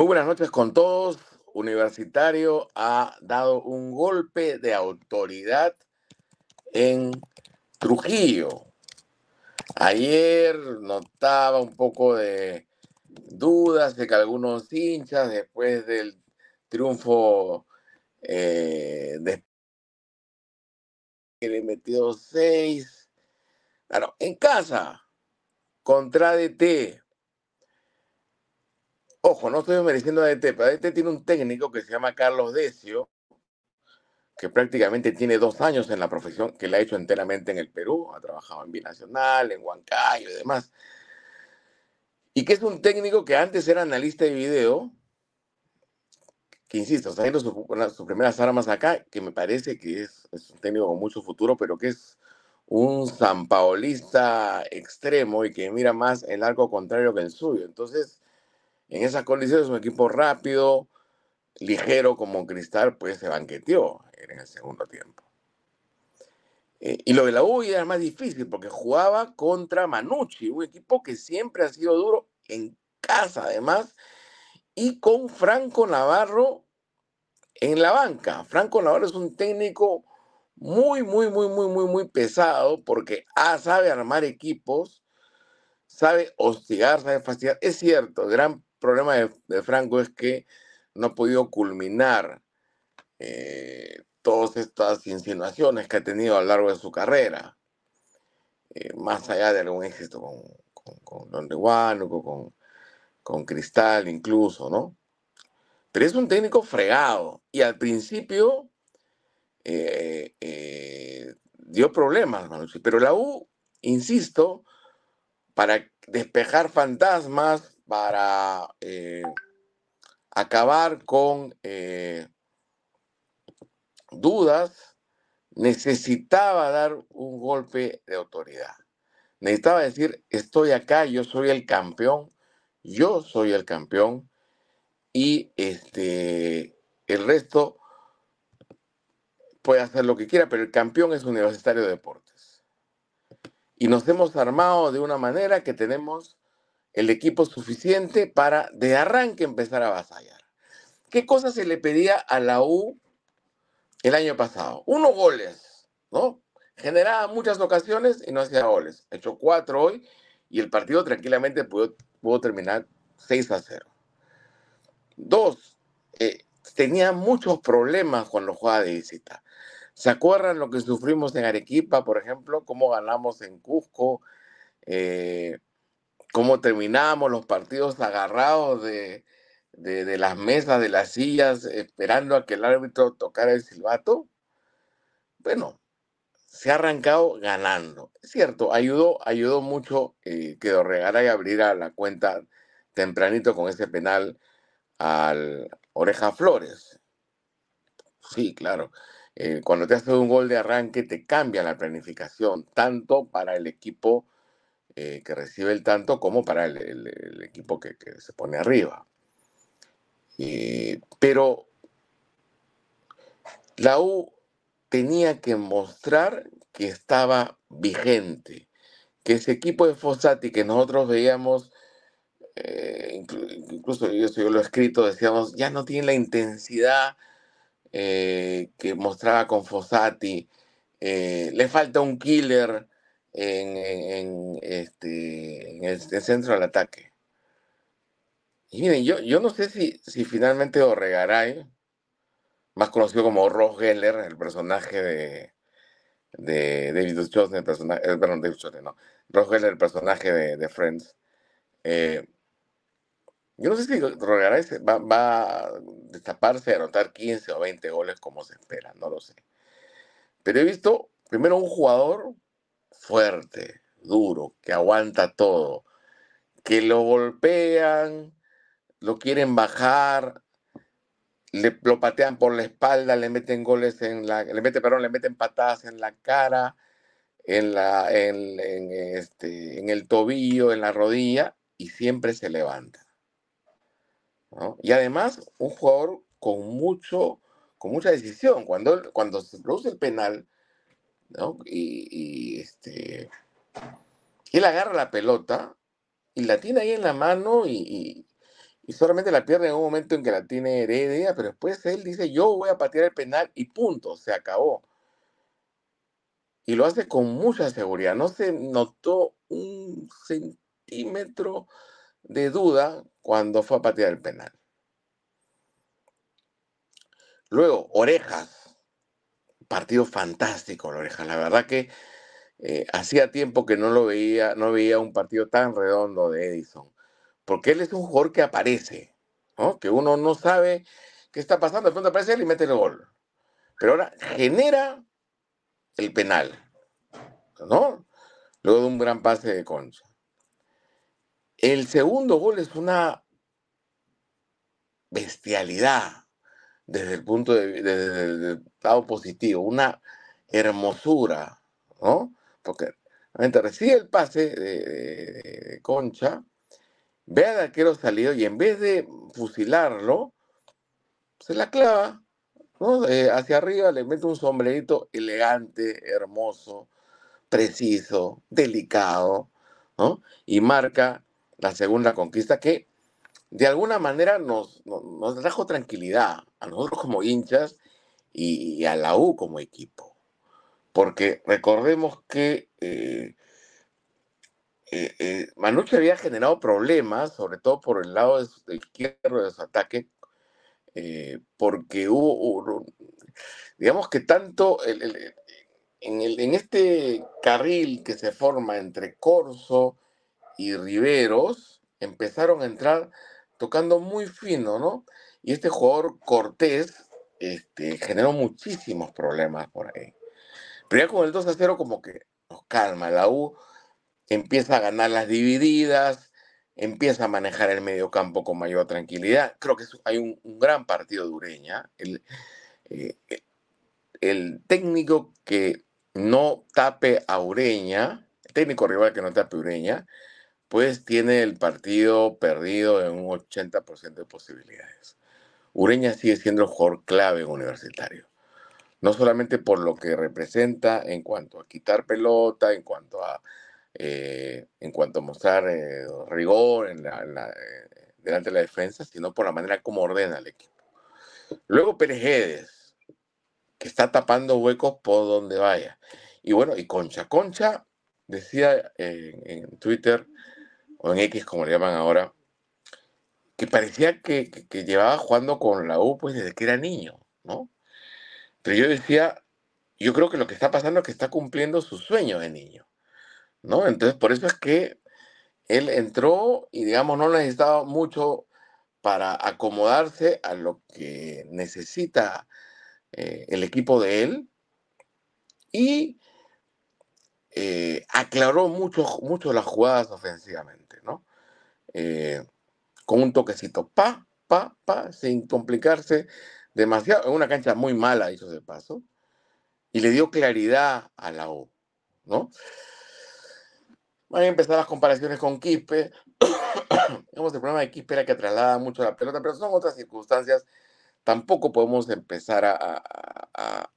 Muy buenas noches con todos. Universitario ha dado un golpe de autoridad en Trujillo. Ayer notaba un poco de dudas de que algunos hinchas, después del triunfo eh, de que le metió seis, claro, en casa, contra DT, Ojo, no estoy mereciendo a DT, pero DT tiene un técnico que se llama Carlos Decio, que prácticamente tiene dos años en la profesión, que la ha hecho enteramente en el Perú, ha trabajado en Binacional, en Huancayo y demás. Y que es un técnico que antes era analista de video, que insisto, está haciendo sus primeras armas acá, que me parece que es, es, un técnico con mucho futuro, pero que es un sanpaolista extremo y que mira más el arco contrario que el suyo. Entonces, en esas condiciones, un equipo rápido, ligero como Cristal, pues se banqueteó en el segundo tiempo. Eh, y lo de la U era más difícil porque jugaba contra Manucci, un equipo que siempre ha sido duro en casa además, y con Franco Navarro en la banca. Franco Navarro es un técnico muy, muy, muy, muy, muy, muy pesado porque A sabe armar equipos, sabe hostigar, sabe fastidiar. Es cierto, gran problema de, Franco es que no ha podido culminar eh, todas estas insinuaciones que ha tenido a lo largo de su carrera, eh, más allá de algún éxito con, con, con Don con, con Cristal incluso, ¿no? Pero es un técnico fregado y al principio eh, dio problemas, pero la U, insisto, para despejar fantasmas, para eh, acabar con eh, dudas, necesitaba dar un golpe de autoridad. Necesitaba decir, estoy acá, yo soy el campeón, yo soy el campeón y este, el resto puede hacer lo que quiera, pero el campeón es Universitario de Deportes. Y nos hemos armado de una manera que tenemos el equipo suficiente para de arranque empezar a avasallar. ¿Qué cosa se le pedía a la U el año pasado? Uno goles, ¿no? Generaba muchas ocasiones y no hacía goles. Ha hecho cuatro hoy y el partido tranquilamente pudo, pudo terminar 6 a 0. Dos, eh, tenía muchos problemas cuando jugaba de visita. ¿Se acuerdan lo que sufrimos en Arequipa, por ejemplo? ¿Cómo ganamos en Cusco? Eh, cómo terminamos los partidos agarrados de, las mesas, de las sillas, esperando a que el árbitro tocara el silbato. Bueno, se ha arrancado ganando. Es cierto, ayudó, ayudó mucho eh, que Dorregaray abriera la cuenta tempranito con ese penal al Oreja Flores. Sí, claro. Eh, cuando te hace un gol de arranque te cambia la planificación, tanto para el equipo eh, que recibe el tanto como para el, equipo que, se pone arriba. pero la U tenía que mostrar que estaba vigente, que ese equipo de Fossati que nosotros veíamos, eh, incluso yo, lo he escrito, decíamos, ya no tiene la intensidad eh, que mostraba con Fossati, le falta un killer, en, este, en el, centro del ataque. Y miren, yo, yo no sé si, si finalmente Orregaray, más conocido como Ross Geller, el personaje de, de David Duchovny, el personaje, eh, perdón, David Duchovny, no, Ross Geller, el personaje de, Friends, eh, yo no sé si Orregaray va, va a destaparse, a anotar 15 o 20 goles como se espera, no lo sé. Pero he visto primero un jugador fuerte, duro, que aguanta todo, que lo golpean, lo quieren bajar, le, lo patean por la espalda, le meten goles en la, le meten, perdón, le meten patadas en la cara, en la, en, este, en el tobillo, en la rodilla, y siempre se levanta. Y además, un jugador con mucho, con mucha decisión. Cuando, cuando se produce el penal, y, este, él agarra la pelota y la tiene ahí en la mano y, y solamente la pierde en un momento en que la tiene Heredia, pero después él dice, yo voy a patear el penal y punto, se acabó. Y lo hace con mucha seguridad. No se notó un centímetro de duda cuando fue a patear el penal. Luego, Orejas. Partido fantástico, Orejas. La verdad que eh, hacía tiempo que no lo veía, no veía un partido tan redondo de Edison porque él es un jugador que aparece, ¿no? que uno no sabe qué está pasando, de pronto aparece él y mete el gol. Pero ahora genera el penal, ¿no? Luego de un gran pase de concha. El segundo gol es una bestialidad desde el punto de desde el lado positivo, una hermosura, ¿no? Porque recibe el pase de Concha ve al arquero salido y en vez de fusilarlo, se la clava, ¿no? hacia arriba le mete un sombrerito elegante, hermoso, preciso, delicado, ¿no? Y marca la segunda conquista que de alguna manera nos, nos, trajo tranquilidad a nosotros como hinchas y, a la U como equipo. Porque recordemos que eh, eh, eh, había generado problemas, sobre todo por el lado de izquierdo de su ataque, eh, porque hubo, digamos que tanto en, este carril que se forma entre Corso y Riveros, empezaron a entrar tocando muy fino, ¿no? Y este jugador Cortés este, generó muchísimos problemas por ahí. Pero ya con el 2 a 0 como que nos calma, la U empieza a ganar las divididas, empieza a manejar el medio campo con mayor tranquilidad. Creo que hay un, gran partido de Ureña. El, eh, el técnico que no tape a Ureña, el técnico rival que no tape a Ureña, pues tiene el partido perdido en un 80% de posibilidades. Ureña sigue siendo el jugador clave en universitario. No solamente por lo que representa en cuanto a quitar pelota, en cuanto a eh, en cuanto a mostrar eh, rigor en eh, delante de la defensa, sino por la manera como ordena el equipo. Luego Perejedes, que está tapando huecos por donde vaya. Y bueno, y Concha. Concha decía en, Twitter, o en X como le llaman ahora, que parecía que, que, llevaba jugando con la U pues desde que era niño, ¿no? Pero yo decía, yo creo que lo que está pasando es que está cumpliendo su sueño de niño. ¿no? Entonces, por eso es que él entró y, digamos, no necesitaba mucho para acomodarse a lo que necesita eh, el equipo de él y eh, aclaró mucho, mucho las jugadas ofensivamente, ¿no? Eh, con un toquecito, pa, pa, pa, sin complicarse demasiado, en una cancha muy mala, hizo de paso, y le dio claridad a la U, ¿no? Van a empezar las comparaciones con Quispe. El problema de Quispe era que traslada mucho la pelota, pero son otras circunstancias. Tampoco podemos empezar a, a,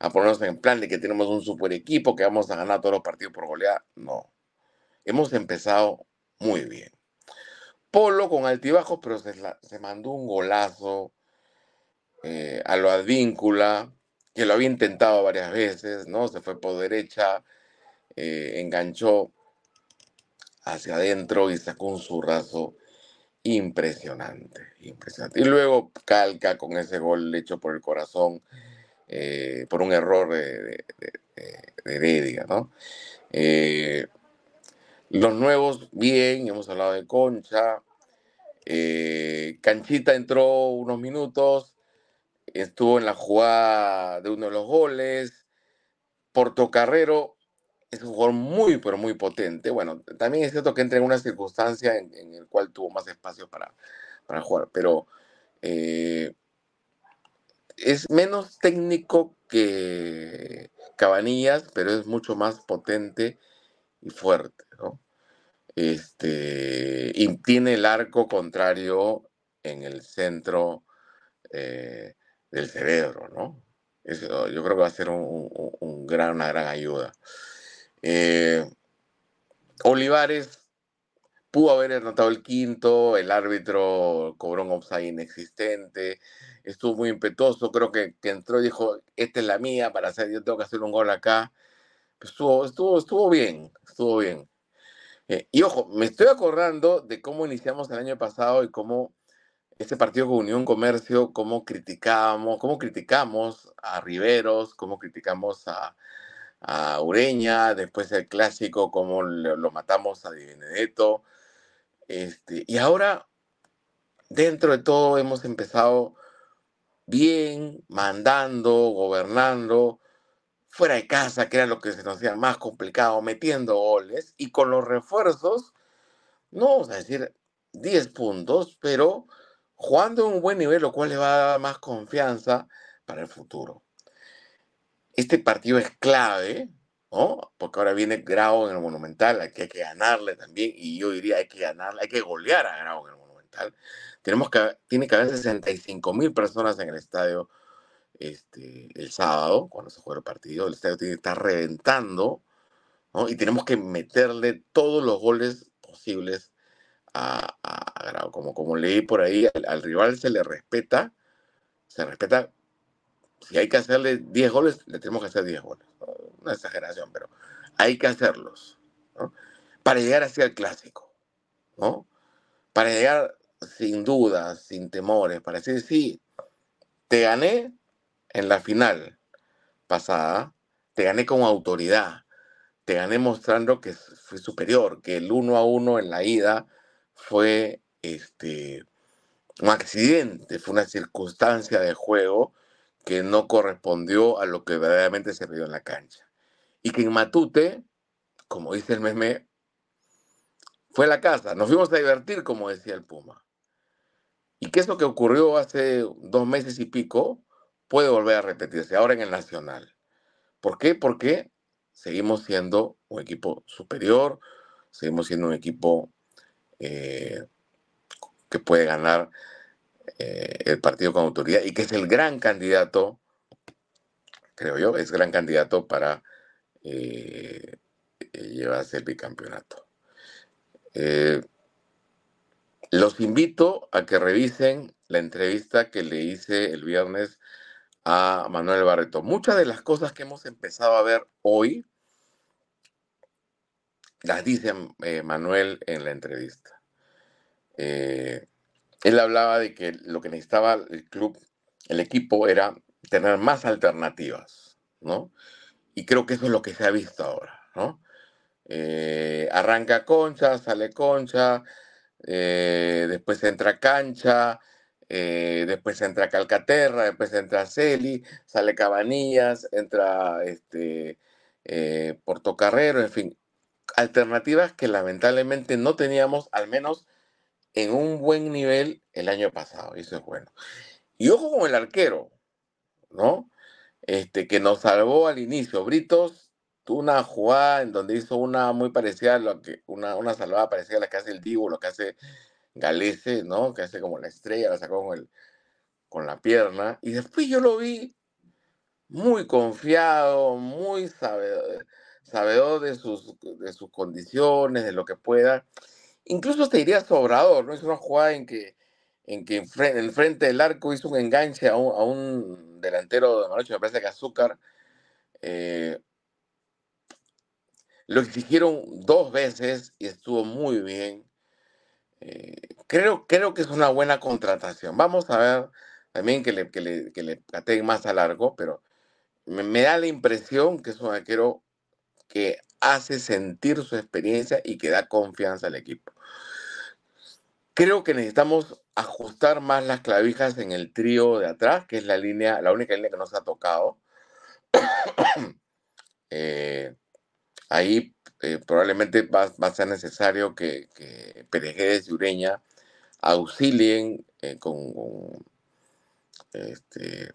a, ponernos en plan de que tenemos un super equipo, que vamos a ganar todos los partidos por goleada. No. Hemos empezado muy bien. Polo con altibajos, pero se, mandó un golazo eh, a lo advíncula, que lo había intentado varias veces, ¿no? Se fue por derecha, eh, enganchó hacia adentro y sacó un zurrazo impresionante, impresionante. Y luego calca con ese gol hecho por el corazón, eh, por un error de, Heredia, ¿no? Eh, los nuevos, bien, hemos hablado de Concha. Canchita entró unos minutos, estuvo en la jugada de uno de los goles. Portocarrero es un jugador muy, pero muy potente. Bueno, también es cierto que entra en una circunstancia en, en el cual tuvo más espacio para, para jugar, pero eh, es menos técnico que Cabanillas, pero es mucho más potente y fuerte, ¿no? Este, y tiene el arco contrario en el centro eh, del cerebro, ¿no? Yo creo que va a ser un gran, una gran ayuda. Eh, Olivares pudo haber anotado el quinto, el árbitro cobró un offside inexistente, estuvo muy impetuoso, creo que, que, entró y dijo, esta es la mía para hacer, yo tengo que hacer un gol acá. Estuvo, estuvo, estuvo bien, estuvo bien. Eh, y ojo, me estoy acordando de cómo iniciamos el año pasado y cómo este partido con Unión Comercio, cómo criticábamos, cómo criticamos a Riveros, cómo criticamos a, a Ureña, después el clásico, cómo lo, matamos a Di Benedetto. Este, y ahora, dentro de todo, hemos empezado bien, mandando, gobernando, fuera de casa, que era lo que se nos hacía más complicado, metiendo goles, y con los refuerzos, no vamos a decir 10 puntos, pero jugando en un buen nivel, lo cual le va a dar más confianza para el futuro. Este partido es clave, ¿no? Porque ahora viene Grau en el Monumental, hay que, hay que ganarle también, y yo diría hay que ganarle, hay que golear a Grau en el Monumental. Tenemos que, tiene que haber 65 mil personas en el estadio este, el sábado, cuando se juega el partido. El estadio tiene que estar reventando, ¿no? Y tenemos que meterle todos los goles posibles a, Grau. Como, como leí por ahí, al, al rival se le respeta, se respeta si hay que hacerle 10 goles, le tenemos que hacer 10 goles. Una exageración, pero hay que hacerlos. Para llegar hacia el clásico. ¿no? Para llegar sin dudas, sin temores, para decir, sí, te gané en la final pasada, te gané con autoridad, te gané mostrando que fui superior, que el uno a uno en la ida fue este, un accidente, fue una circunstancia de juego que no correspondió a lo que verdaderamente se vio en la cancha. Y que en Matute, como dice el meme, fue la casa. Nos fuimos a divertir, como decía el Puma. Y que eso que ocurrió hace dos meses y pico puede volver a repetirse ahora en el Nacional. ¿Por qué? Porque seguimos siendo un equipo superior, seguimos siendo un equipo eh, que puede ganar eh, el partido con autoridad y que es el gran candidato, creo yo, es gran candidato para eh, llevarse el bicampeonato. Los invito a que revisen la entrevista que le hice el viernes a Manuel Barreto. Muchas de las cosas que hemos empezado a ver hoy las dice Manuel en la entrevista. Eh, él hablaba de que lo que necesitaba el club, el equipo, era tener más alternativas, ¿no? Y creo que eso es lo que se ha visto ahora, ¿no? Eh, arranca Concha, sale Concha, eh, después entra Cancha, eh, después entra Calcaterra, después entra Celi, sale Cabanillas, entra este, Portocarrero, en fin, alternativas que lamentablemente no teníamos, al menos en un buen nivel el año pasado, y eso es bueno. Y ojo con el arquero, ¿no? Este, que nos salvó al inicio. Britos tuvo una jugada en donde hizo una muy parecida a lo que, una, una salvada parecida a la que hace el Divo, lo que hace Galese, ¿no? Que hace como la estrella, la sacó con, el, con la pierna. Y después yo lo vi muy confiado, muy sabedor, sabedor de, sus, de sus condiciones, de lo que pueda incluso te diría sobrador, ¿no? Es una jugada en que, en que en, el frente del arco hizo un enganche a un, delantero de Manoche, me parece que Azúcar. Eh, lo exigieron dos veces y estuvo muy bien. Eh, creo, creo que es una buena contratación. Vamos a ver también que le, que le, que más a largo, pero me, me, da la impresión que es un arquero que hace sentir su experiencia y que da confianza al equipo. Creo que necesitamos ajustar más las clavijas en el trío de atrás, que es la línea, la única línea que nos ha tocado. Eh, ahí eh, probablemente va, a ser necesario que, que Perejedes y Ureña auxilien eh, con, este,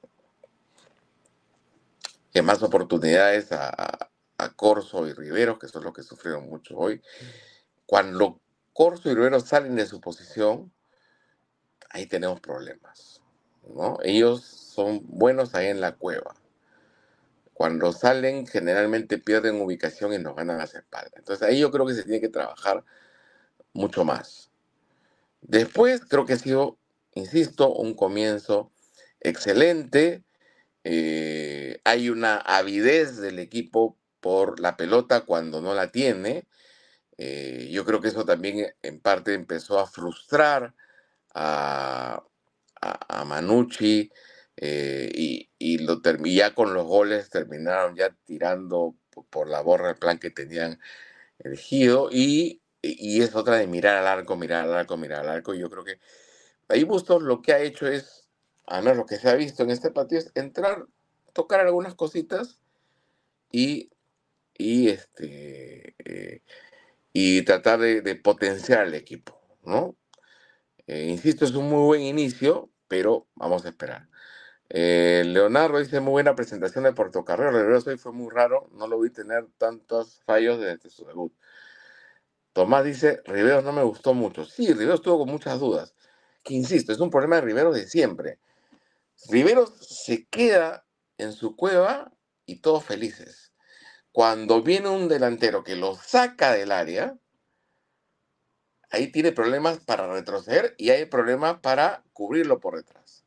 más oportunidades a, a Corso y Riveros, que son los que sufrieron mucho hoy. Cuando Corso y Riveros salen de su posición, ahí tenemos problemas. ¿no? Ellos son buenos ahí en la cueva. Cuando salen, generalmente pierden ubicación y nos ganan las espaldas. Entonces ahí yo creo que se tiene que trabajar mucho más. Después creo que ha sido, insisto, un comienzo excelente. Eh, hay una avidez del equipo por la pelota cuando no la tiene. Eh, yo creo que eso también en parte empezó a frustrar a, a, Manucci eh, y, y, lo, ya con los goles terminaron ya tirando por la borra el plan que tenían elegido y, y es otra de mirar al arco, mirar al arco, mirar al arco. Y yo creo que ahí Bustos lo que ha hecho es, a menos lo que se ha visto en este partido, es entrar, tocar algunas cositas y, y, este, eh, y tratar de, potenciar al equipo, ¿no? Eh, insisto, es un muy buen inicio, pero vamos a esperar. Eh, Leonardo dice muy buena presentación de Portocarrero. Rivero hoy fue muy raro, no lo vi tener tantos fallos desde su debut. Tomás dice, Rivero no me gustó mucho. Sí, Rivero estuvo con muchas dudas. Que insisto, es un problema de Rivero de siempre. Rivero se queda en su cueva y todos felices. Cuando viene un delantero que lo saca del área, ahí tiene problemas para retroceder y hay problemas para cubrirlo por detrás.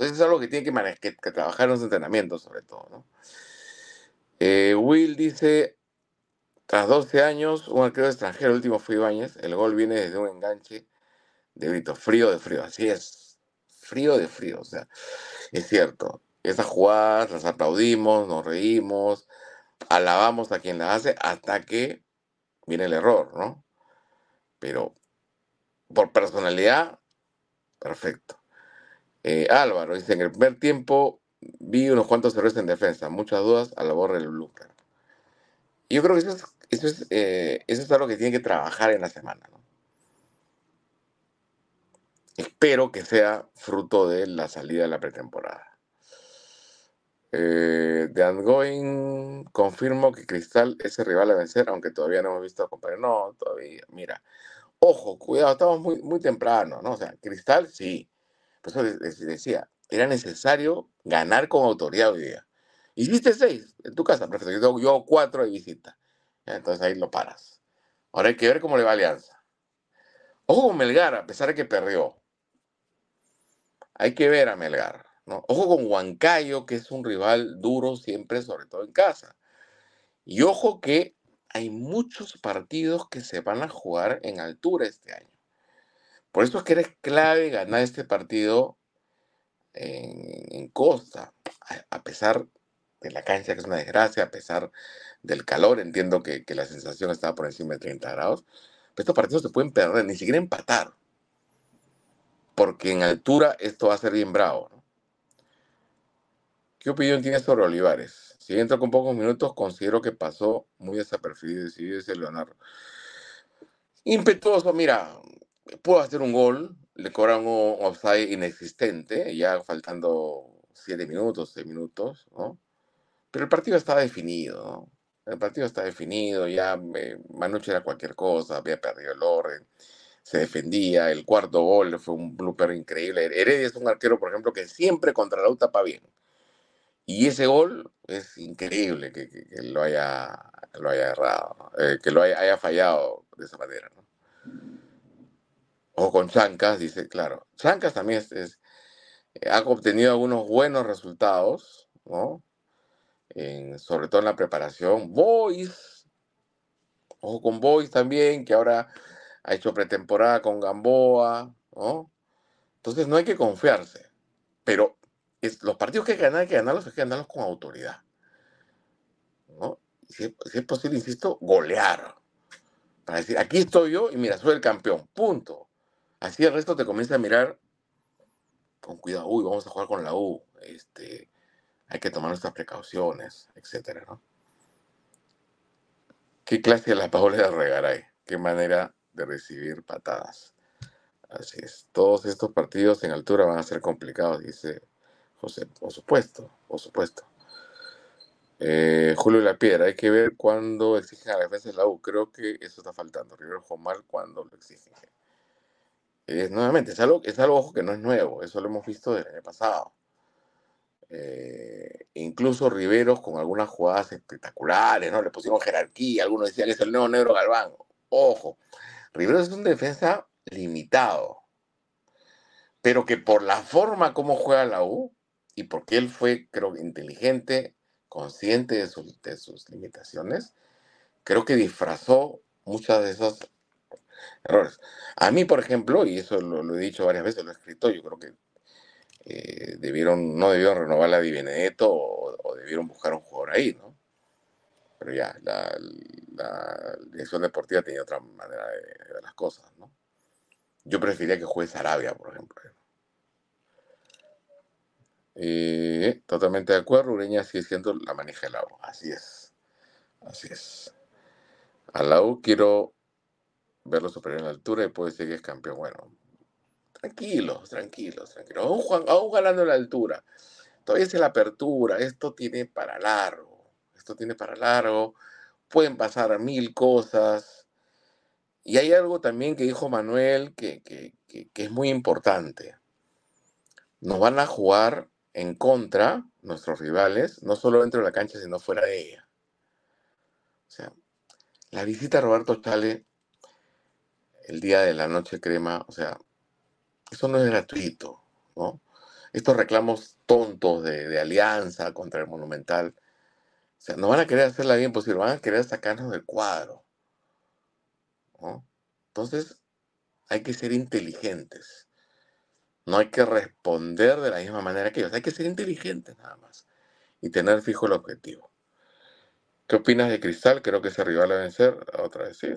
Entonces es algo que tiene que, que, trabajar en los entrenamientos, sobre todo. ¿no? Eh, Will dice, tras 12 años, un arquero extranjero, el último fue Ibáñez, el gol viene desde un enganche de grito, frío de frío, así es, frío de frío, o sea, es cierto, esas jugadas las aplaudimos, nos reímos, alabamos a quien las hace hasta que viene el error, ¿no? Pero por personalidad, perfecto. Eh, Álvaro dice, en el primer tiempo vi unos cuantos errores en defensa, muchas dudas a la borra del Blooper. Yo creo que eso es, eso es, eh, eso es algo que tiene que trabajar en la semana. ¿no? Espero que sea fruto de la salida de la pretemporada. Eh, de Ongoing confirmo que Cristal es el rival a vencer, aunque todavía no hemos visto a compañero. No, todavía. Mira, ojo, cuidado, estamos muy, muy temprano, ¿no? O sea, Cristal sí, por eso decía, era necesario ganar con autoridad hoy día. Hiciste seis en tu casa, perfecto. Yo, cuatro de visita. Entonces ahí lo paras. Ahora hay que ver cómo le va Alianza. Ojo con Melgar, a pesar de que perdió. Hay que ver a Melgar. ¿no? Ojo con Huancayo, que es un rival duro siempre, sobre todo en casa. Y ojo que hay muchos partidos que se van a jugar en altura este año. Por eso es que eres clave ganar este partido en, Costa, a, pesar de la cancha que es una desgracia, a pesar del calor, entiendo que, la sensación estaba por encima de 30 grados, pero estos partidos se pueden perder, ni siquiera empatar, porque en altura esto va a ser bien bravo. ¿Qué opinión tienes sobre Olivares? Si entra con pocos minutos, considero que pasó muy desapercibido, dice Leonardo. Impetuoso, mira, pudo hacer un gol, le cobran un offside inexistente, ya faltando siete minutos, seis minutos, ¿no? Pero el partido estaba definido, ¿no? El partido está definido, ya eh, Manuche era cualquier cosa, había perdido el orden, se defendía, el cuarto gol fue un blooper increíble. Heredia es un arquero, por ejemplo, que siempre contra la U tapa bien. Y ese gol es increíble que, lo, haya, lo haya errado, eh, que lo haya, haya, fallado de esa manera. ¿no? O con Chancas, dice, claro. Chancas también es, ha obtenido algunos buenos resultados, ¿no? sobre todo en la preparación. Boys, ojo con Boys también, que ahora ha hecho pretemporada con Gamboa, ¿no? Entonces no hay que confiarse, pero es, los partidos que hay que ganar, hay que ganarlos, hay que ganarlos con autoridad, ¿no? Si, si es posible, insisto, golear. Para decir, aquí estoy yo y mira, soy el campeón, punto. Así el resto te comienza a mirar con cuidado. Uy, vamos a jugar con la U. Este, hay que tomar nuestras precauciones, etcétera, ¿no? ¿Qué clase de la Paola de Regaray? ¿Qué manera de recibir patadas? Así es. Todos estos partidos en altura van a ser complicados, dice José. Por supuesto, por supuesto. Eh, Julio La Piedra, hay que ver cuándo exigen a la defensa de la U. Creo que eso está faltando. Rivero mal cuando lo exigen nuevamente, es algo, es algo que no es nuevo, eso lo hemos visto desde año pasado. Eh, incluso Riveros con algunas jugadas espectaculares, ¿no? Le pusieron jerarquía, algunos decían que es el nuevo negro Galván. Ojo, Riveros es un defensa limitado, pero que por la forma como juega la U y porque él fue, creo, inteligente, consciente de, de sus limitaciones, creo que disfrazó muchas de esas errores. A mí, por ejemplo, y eso lo, he dicho varias veces, lo he escrito, yo creo que eh, debieron, no debieron renovar la Di Benedetto o, debieron buscar un jugador ahí, ¿no? Pero ya, la, dirección deportiva tenía otra manera de, ver las cosas, ¿no? Yo preferiría que juegue Sarabia, por ejemplo. Eh, totalmente de acuerdo, Ureña sigue siendo la maneja del agua. Así es. Así es. A la U quiero verlo superior en la altura y puede decir que es campeón. Bueno, tranquilos, tranquilos, tranquilos. Aún, ganando la altura. Todavía es la apertura. Esto tiene para largo. Esto tiene para largo. Pueden pasar mil cosas. Y hay algo también que dijo Manuel que, que, que es muy importante. Nos van a jugar en contra nuestros rivales, no solo dentro de la cancha, sino fuera de ella. O sea, la visita a Roberto Chale el día de la noche crema, o sea, eso no es gratuito, ¿no? Estos reclamos tontos de, alianza contra el Monumental, o sea, no van a querer hacerla bien posible, van a querer sacarnos del cuadro, ¿no? Entonces, hay que ser inteligentes. No hay que responder de la misma manera que ellos, hay que ser inteligentes nada más y tener fijo el objetivo. ¿Qué opinas de Cristal? Creo que ese rival a vencer, otra vez, sí.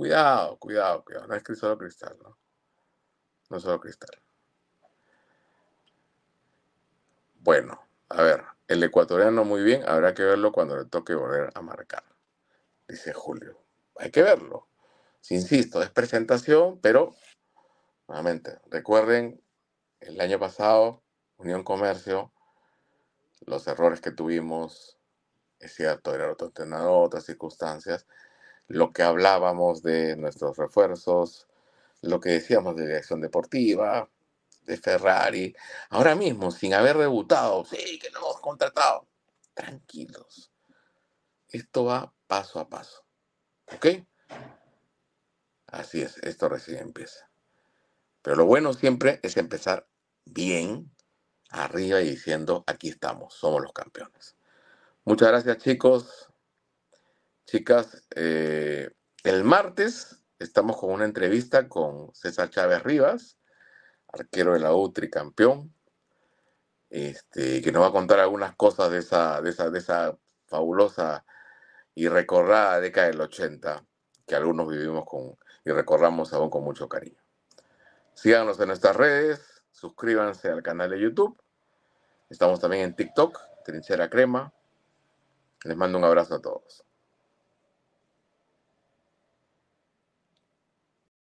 Cuidado, cuidado, cuidado. No es solo Cristal, ¿no? No es solo Cristal. Bueno, a ver, el ecuatoriano muy bien, habrá que verlo cuando le toque volver a marcar, dice Julio. Hay que verlo. insisto, es presentación, pero, nuevamente, recuerden, el año pasado, Unión Comercio, los errores que tuvimos, es cierto, era otro entrenador, otras circunstancias, lo que hablábamos de nuestros refuerzos, lo que decíamos de dirección deportiva, de Ferrari, ahora mismo, sin haber debutado, sí, que no hemos contratado, tranquilos. Esto va paso a paso. ¿Ok? Así es, esto recién empieza. Pero lo bueno siempre es empezar bien, arriba y diciendo, aquí estamos, somos los campeones. Muchas gracias chicos, chicas. Eh, el martes estamos con una entrevista con César Chávez Rivas, arquero de la UTRI, campeón, este, que nos va a contar algunas cosas de esa, de esa, de esa fabulosa y recordada década del 80 que algunos vivimos con y recordamos aún con mucho cariño. Síganos en nuestras redes, suscríbanse al canal de YouTube. Estamos también en TikTok, Trinchera Crema. Les mando un abrazo a todos.